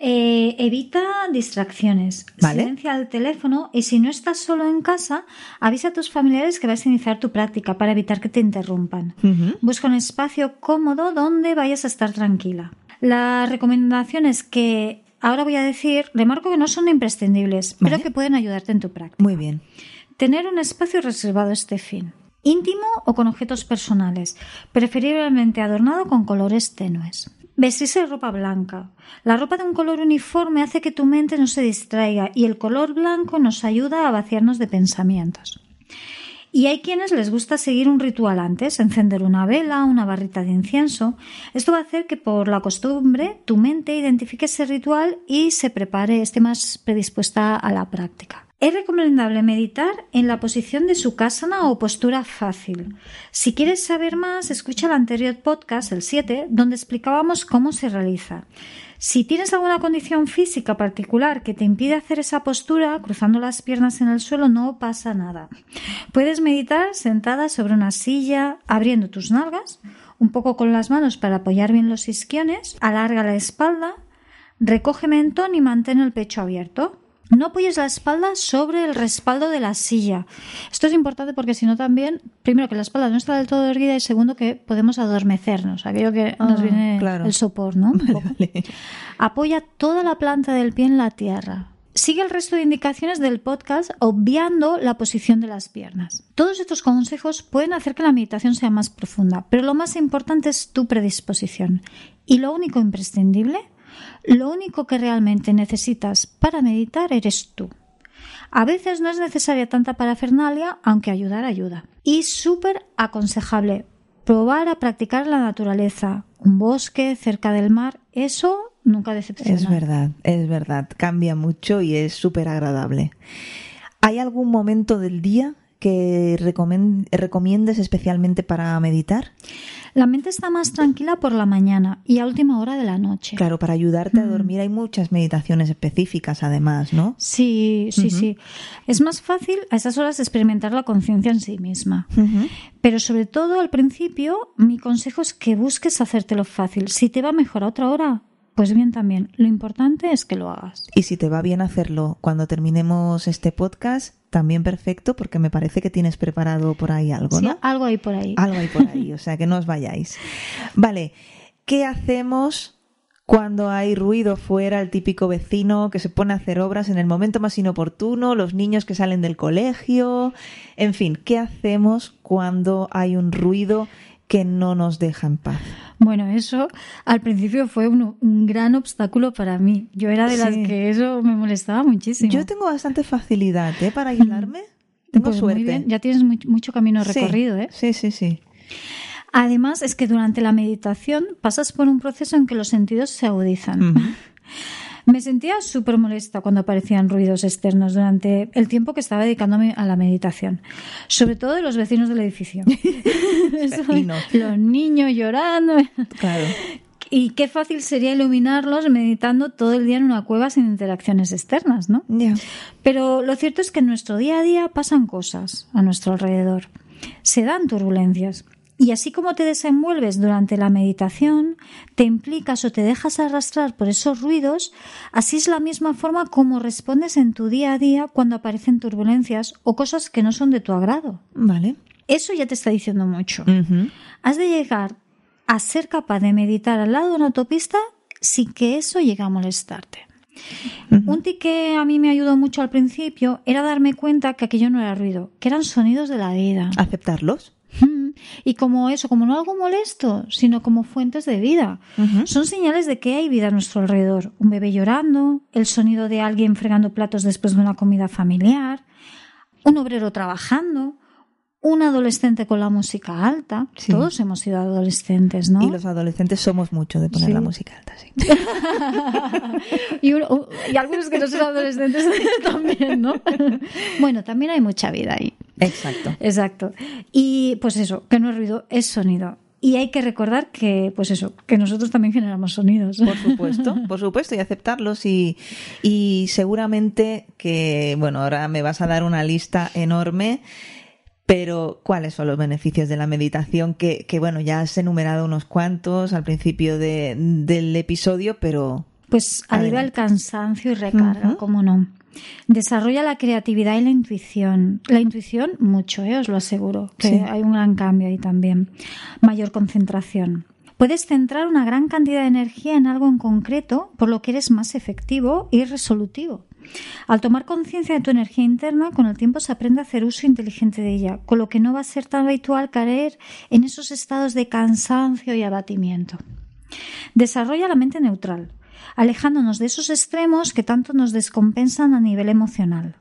Eh, evita distracciones. Vale. Silencia el teléfono y si no estás solo en casa, avisa a tus familiares que vas a iniciar tu práctica para evitar que te interrumpan. Busca un espacio cómodo donde vayas a estar tranquila. Las recomendaciones que ahora voy a decir, remarco que no son imprescindibles, Vale. pero que pueden ayudarte en tu práctica. Muy bien. Tener un espacio reservado a este fin. Íntimo o con objetos personales, preferiblemente adornado con colores tenues. Vestirse de ropa blanca. La ropa de un color uniforme hace que tu mente no se distraiga y el color blanco nos ayuda a vaciarnos de pensamientos. Y hay quienes les gusta seguir un ritual antes, encender una vela, una barrita de incienso. Esto va a hacer que por la costumbre tu mente identifique ese ritual y se prepare, esté más predispuesta a la práctica. Es recomendable meditar en la posición de sukhasana o postura fácil. Si quieres saber más, escucha el anterior podcast, el 7, donde explicábamos cómo se realiza. Si tienes alguna condición física particular que te impide hacer esa postura, cruzando las piernas en el suelo, no pasa nada. Puedes meditar sentada sobre una silla, abriendo tus nalgas, un poco con las manos para apoyar bien los isquiones, alarga la espalda, recoge mentón y mantén el pecho abierto. No apoyes la espalda sobre el respaldo de la silla. Esto es importante porque si no también, primero que la espalda no está del todo erguida y segundo que podemos adormecernos, aquello que nos Ah, viene claro. el sopor, ¿no? [laughs] Vale. Apoya toda la planta del pie en la tierra. Sigue el resto de indicaciones del podcast obviando la posición de las piernas. Todos estos consejos pueden hacer que la meditación sea más profunda, pero lo más importante es tu predisposición. Y lo único imprescindible, lo único que realmente necesitas para meditar eres tú. A veces no es necesaria tanta parafernalia, aunque ayudar ayuda. Y súper aconsejable probar a practicar la naturaleza, un bosque cerca del mar, eso nunca decepciona. Es verdad, es verdad. Cambia mucho y es súper agradable. ¿Hay algún momento del día que recomiendes especialmente para meditar? La mente está más tranquila por la mañana y a última hora de la noche. Claro, para ayudarte a dormir hay muchas meditaciones específicas además, ¿no? Sí, sí, sí. Es más fácil a esas horas experimentar la conciencia en sí misma. Pero sobre todo al principio, mi consejo es que busques hacértelo fácil. Si te va mejor a otra hora, pues bien también. Lo importante es que lo hagas. Y si te va bien hacerlo cuando terminemos este podcast, también perfecto, porque me parece que tienes preparado por ahí algo, Sí, ¿no? algo hay por ahí. Algo hay por ahí, o sea que no os vayáis. Vale, ¿qué hacemos cuando hay ruido fuera, el típico vecino que se pone a hacer obras en el momento más inoportuno, los niños que salen del colegio, en fin, ¿qué hacemos cuando hay un ruido que no nos deja en paz? Bueno, eso al principio fue un, un gran obstáculo para mí. Yo era de las Sí. que eso me molestaba muchísimo. Yo tengo bastante facilidad ¿eh? para aislarme. [laughs] Tengo Pues muy suerte. bien, Ya tienes mu- mucho camino Sí, recorrido, ¿eh? Sí, sí, sí. Además, es que durante la meditación pasas por un proceso en que los sentidos se agudizan. Ujú. [laughs] Me sentía súper molesta cuando aparecían ruidos externos durante el tiempo que estaba dedicándome a la meditación. Sobre todo de los vecinos del edificio. [laughs] [laughs] Vecinos. los niños llorando. Claro. Y qué fácil sería iluminarlos meditando todo el día en una cueva sin interacciones externas, ¿no? Pero lo cierto es que en nuestro día a día pasan cosas a nuestro alrededor. Se dan turbulencias. Y así como te desenvuelves durante la meditación, te implicas o te dejas arrastrar por esos ruidos, así es la misma forma como respondes en tu día a día cuando aparecen turbulencias o cosas que no son de tu agrado. Vale. Eso ya te está diciendo mucho. Has de llegar a ser capaz de meditar al lado de una autopista sin que eso llegue a molestarte. Un tic que a mí me ayudó mucho al principio era darme cuenta que aquello no era ruido, que eran sonidos de la vida. ¿Aceptarlos? Mm. Y como eso, como no algo molesto, sino como fuentes de vida. Son señales de que hay vida a nuestro alrededor. Un bebé llorando, el sonido de alguien fregando platos después de una comida familiar, un obrero trabajando, un adolescente con la música alta. Sí. Todos hemos sido adolescentes, ¿no? Y los adolescentes somos mucho de poner Sí. la música alta, sí. [laughs] y, uno- y algunos que no son adolescentes [laughs] también, ¿no? bueno, también hay mucha vida ahí. Exacto. Exacto. Y pues eso, que no es ruido, es sonido. Y hay que recordar que, pues eso, que nosotros también generamos sonidos. Por supuesto, por supuesto, y aceptarlos y, y seguramente que, bueno, ahora me vas a dar una lista enorme, pero ¿cuáles son los beneficios de la meditación? Que, que bueno, ya has enumerado unos cuantos al principio de- del episodio, pero Pues alivia el cansancio y recarga, cómo no. Desarrolla la creatividad y la intuición. La intuición, mucho, ¿eh? os lo aseguro, que Sí. hay un gran cambio ahí también. Mayor concentración. Puedes centrar una gran cantidad de energía en algo en concreto, por lo que eres más efectivo y resolutivo. Al tomar conciencia de tu energía interna, con el tiempo se aprende a hacer uso inteligente de ella, con lo que no va a ser tan habitual caer en esos estados de cansancio y abatimiento. Desarrolla la mente neutral, alejándonos de esos extremos que tanto nos descompensan a nivel emocional.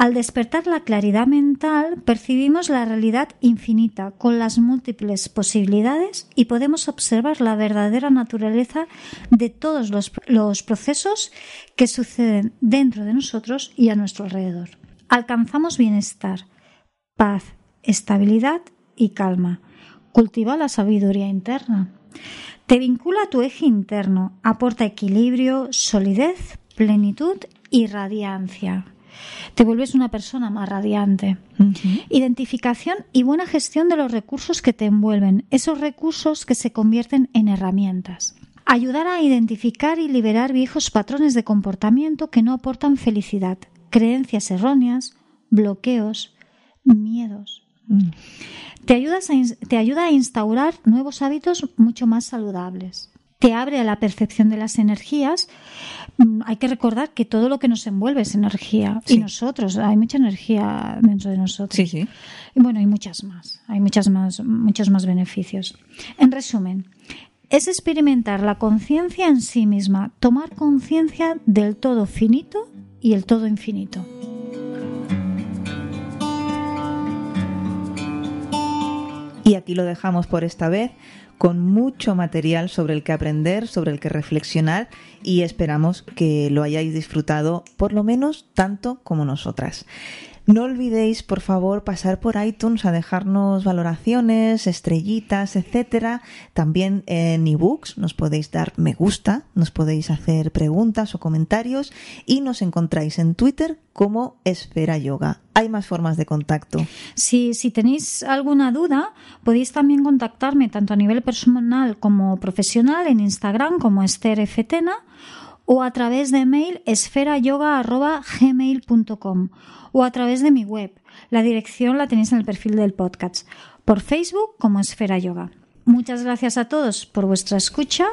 Al despertar la claridad mental, percibimos la realidad infinita con las múltiples posibilidades y podemos observar la verdadera naturaleza de todos los, procesos que suceden dentro de nosotros y a nuestro alrededor. Alcanzamos bienestar, paz, estabilidad y calma. Cultiva la sabiduría interna. Te vincula a tu eje interno, aporta equilibrio, solidez, plenitud y radiancia. Te vuelves una persona más radiante. Identificación y buena gestión de los recursos que te envuelven, esos recursos que se convierten en herramientas. Ayudar a identificar y liberar viejos patrones de comportamiento que no aportan felicidad, creencias erróneas, bloqueos, miedos. mm, Te, ayudas a ins- te ayuda a instaurar nuevos hábitos mucho más saludables. Te abre a la percepción de las energías. Mm, Hay que recordar que todo lo que nos envuelve es energía. Sí. Y nosotros, hay mucha energía dentro de nosotros. sí, sí. Y bueno, hay muchas más. Hay muchas más, muchos más beneficios. En resumen, es experimentar la conciencia en sí misma, tomar conciencia del todo finito y el todo infinito. Y aquí lo dejamos por esta vez con mucho material sobre el que aprender, sobre el que reflexionar y esperamos que lo hayáis disfrutado por lo menos tanto como nosotras. No olvidéis, por favor, pasar por iTunes a dejarnos valoraciones, estrellitas, etcétera. También en ebooks nos podéis dar me gusta, nos podéis hacer preguntas o comentarios y nos encontráis en Twitter como Esfera Yoga. Hay más formas de contacto. Si, si tenéis alguna duda, podéis también contactarme tanto a nivel personal como profesional en Instagram como Esther F. Tena, o a través de mail esferayoga.gmail.com o a través de mi web. La dirección la tenéis en el perfil del podcast. Por Facebook como Esfera Yoga. Muchas gracias a todos por vuestra escucha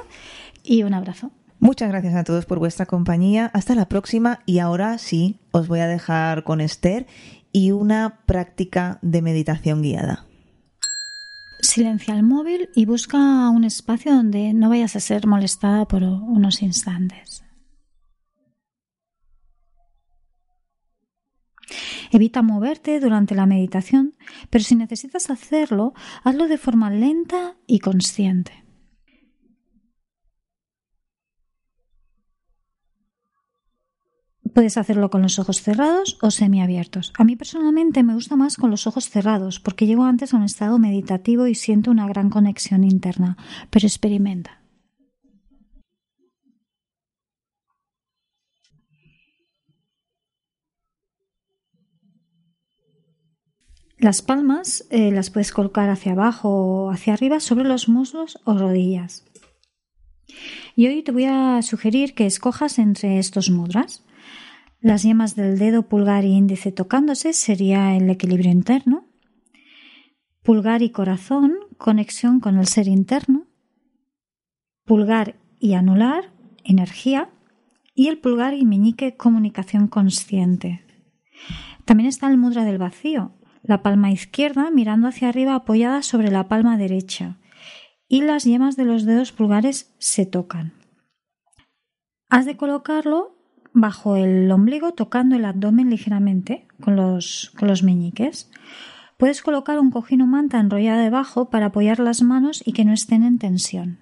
y un abrazo. Muchas gracias a todos por vuestra compañía. Hasta la próxima y ahora sí, os voy a dejar con Esther y una práctica de meditación guiada. Silencia el móvil y busca un espacio donde no vayas a ser molestada por unos instantes. Evita moverte durante la meditación, pero si necesitas hacerlo, hazlo de forma lenta y consciente. Puedes hacerlo con los ojos cerrados o semiabiertos. A mí personalmente me gusta más con los ojos cerrados porque llego antes a un estado meditativo y siento una gran conexión interna, pero experimenta. Las palmas eh, las puedes colocar hacia abajo o hacia arriba sobre los muslos o rodillas. Y hoy te voy a sugerir que escojas entre estos mudras. Las yemas del dedo pulgar y índice tocándose sería el equilibrio interno. Pulgar y corazón, conexión con el ser interno. Pulgar y anular, energía. Y el pulgar y meñique, comunicación consciente. También está el mudra del vacío, la palma izquierda mirando hacia arriba apoyada sobre la palma derecha y las yemas de los dedos pulgares se tocan. Has de colocarlo bajo el ombligo tocando el abdomen ligeramente con los, con los meñiques. Puedes colocar un cojín o manta enrollada debajo para apoyar las manos y que no estén en tensión.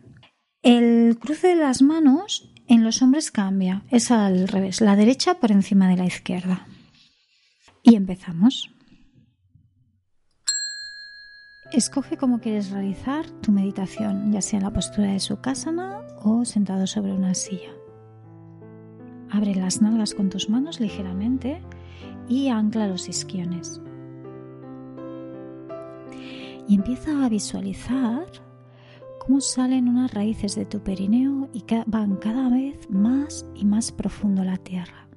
El cruce de las manos en los hombres cambia, es al revés, la derecha por encima de la izquierda. Y empezamos. Escoge cómo quieres realizar tu meditación, ya sea en la postura de Sukhasana o sentado sobre una silla. Abre las nalgas con tus manos ligeramente y ancla los isquiones. Y empieza a visualizar cómo salen unas raíces de tu perineo y van cada vez más y más profundo la tierra.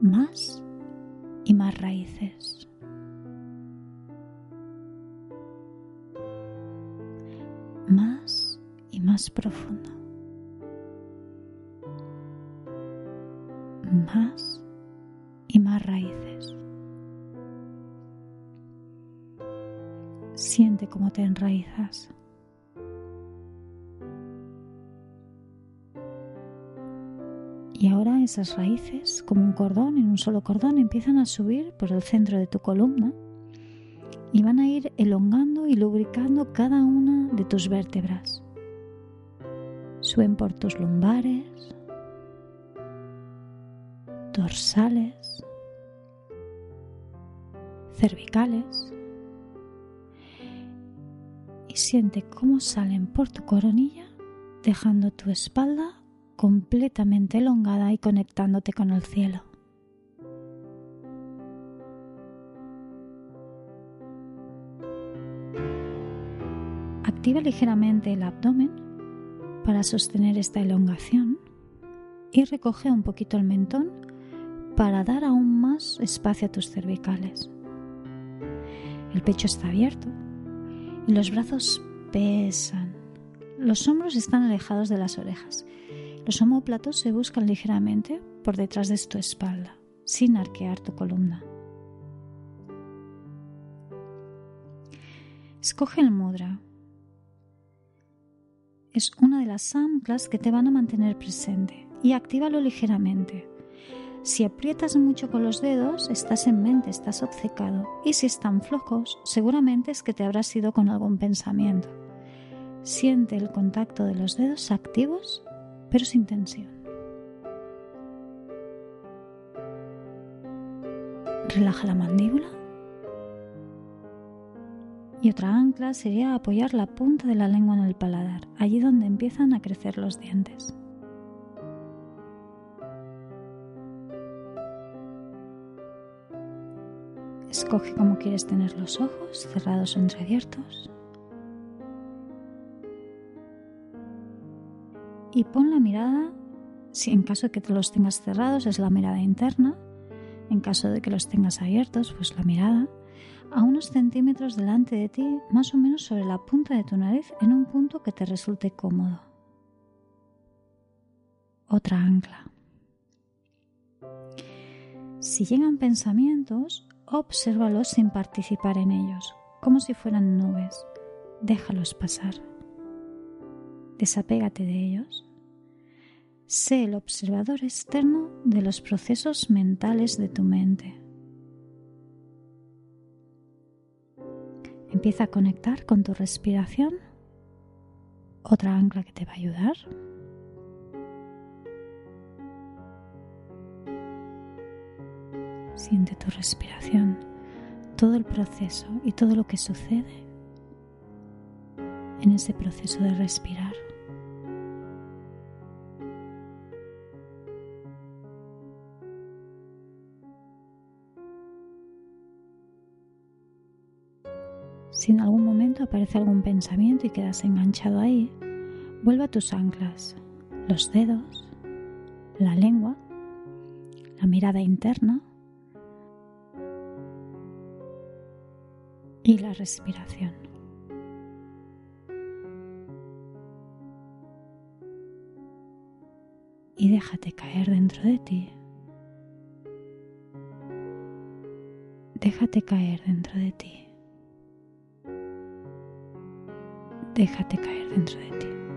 Más y más raíces. Más y más profundo. Más y más raíces. Siente cómo te enraizas. Y ahora esas raíces, como un cordón, en un solo cordón, empiezan a subir por el centro de tu columna y van a ir elongando y lubricando cada una de tus vértebras. Suben por tus lumbares, dorsales, cervicales y siente cómo salen por tu coronilla dejando tu espalda completamente elongada y conectándote con el cielo. Activa ligeramente el abdomen para sostener esta elongación y recoge un poquito el mentón para dar aún más espacio a tus cervicales. El pecho está abierto y los brazos pesan. Los hombros están alejados de las orejas. Los omóplatos se buscan ligeramente por detrás de tu espalda, sin arquear tu columna. Escoge el mudra es una de las anclas que te van a mantener presente y actívalo ligeramente. Si aprietas mucho con los dedos, estás en mente, estás obcecado. Y si están flojos, seguramente es que te habrás ido con algún pensamiento. Siente el contacto de los dedos activos, pero sin tensión. Relaja la mandíbula y otra ancla sería apoyar la punta de la lengua en el paladar, allí donde empiezan a crecer los dientes. Escoge cómo quieres tener los ojos, cerrados o entreabiertos. Y pon la mirada, si en caso de que te los tengas cerrados, es la mirada interna. En caso de que los tengas abiertos, pues la mirada a unos centímetros delante de ti, más o menos sobre la punta de tu nariz, en un punto que te resulte cómodo. otra ancla. Si llegan pensamientos, obsérvalos sin participar en ellos, como si fueran nubes. Déjalos pasar. Desapégate de ellos. Sé el observador externo de los procesos mentales de tu mente. Empieza a conectar con tu respiración, otra ancla que te va a ayudar. Siente tu respiración, todo el proceso y todo lo que sucede en ese proceso de respirar. Si en algún momento aparece algún pensamiento y quedas enganchado ahí, vuelve a tus anclas, los dedos, la lengua, la mirada interna y la respiración. Y déjate caer dentro de ti. Déjate caer dentro de ti. Déjate caer dentro de ti.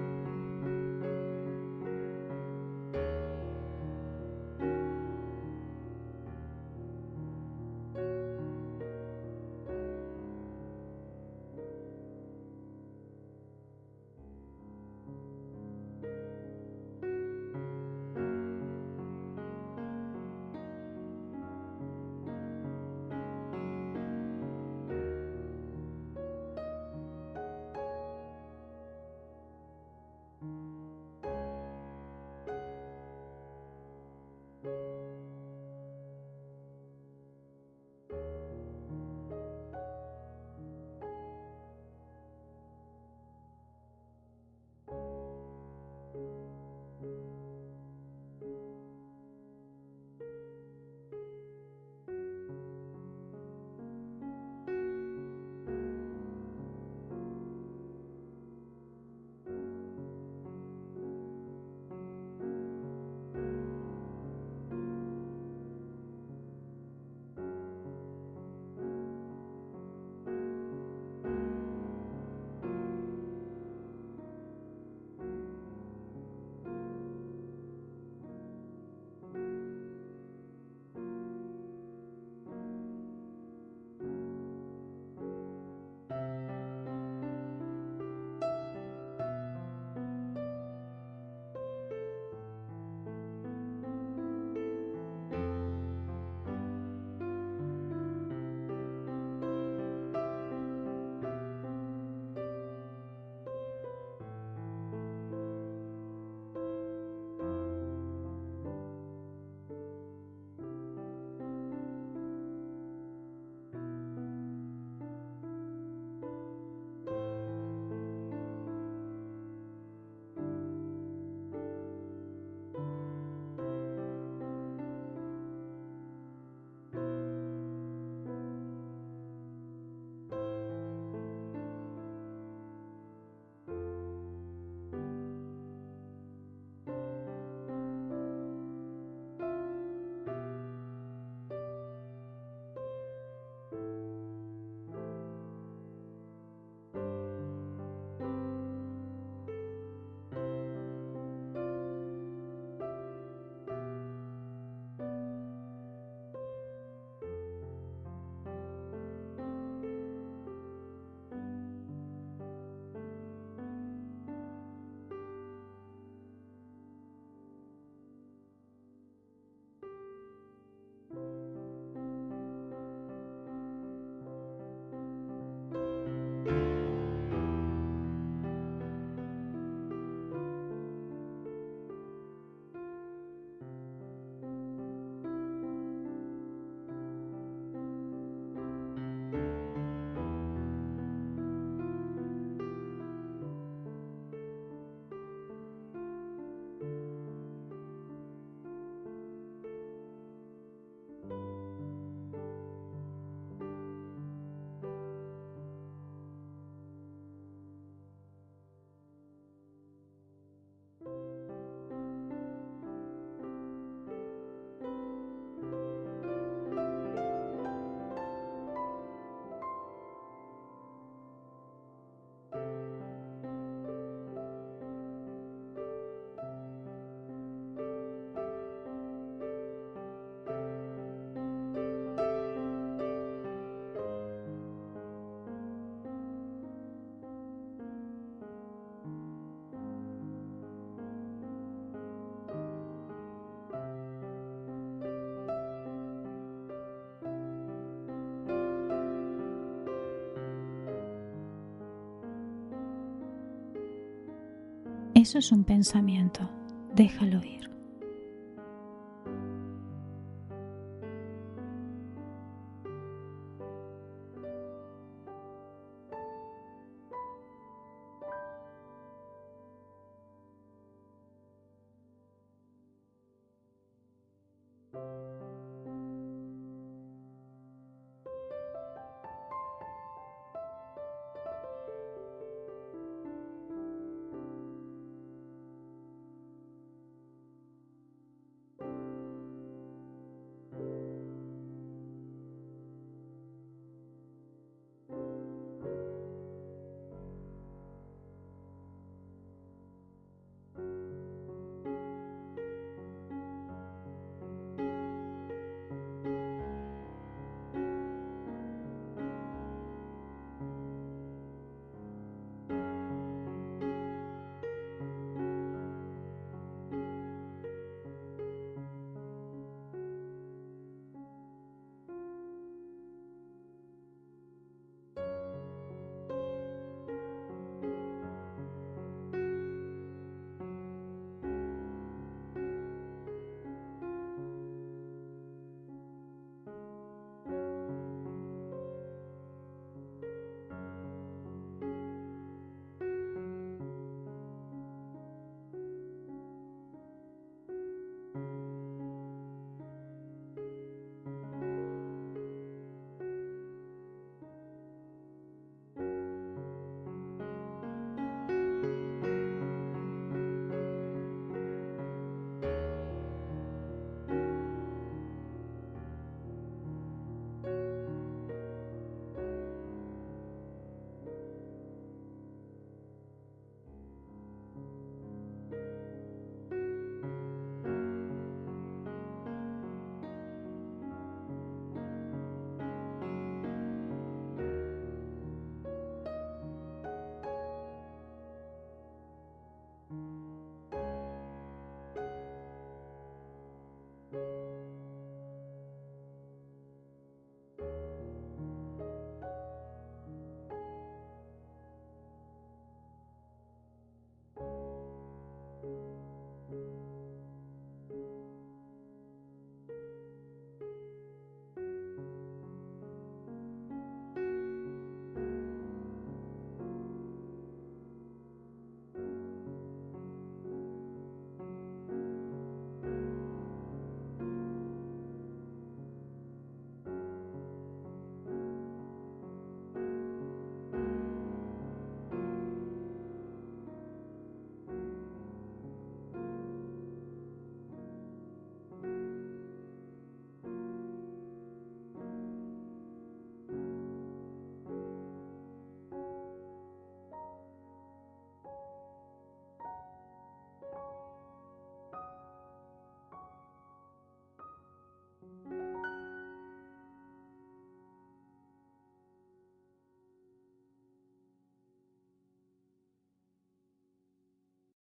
Eso es un pensamiento. Déjalo ir.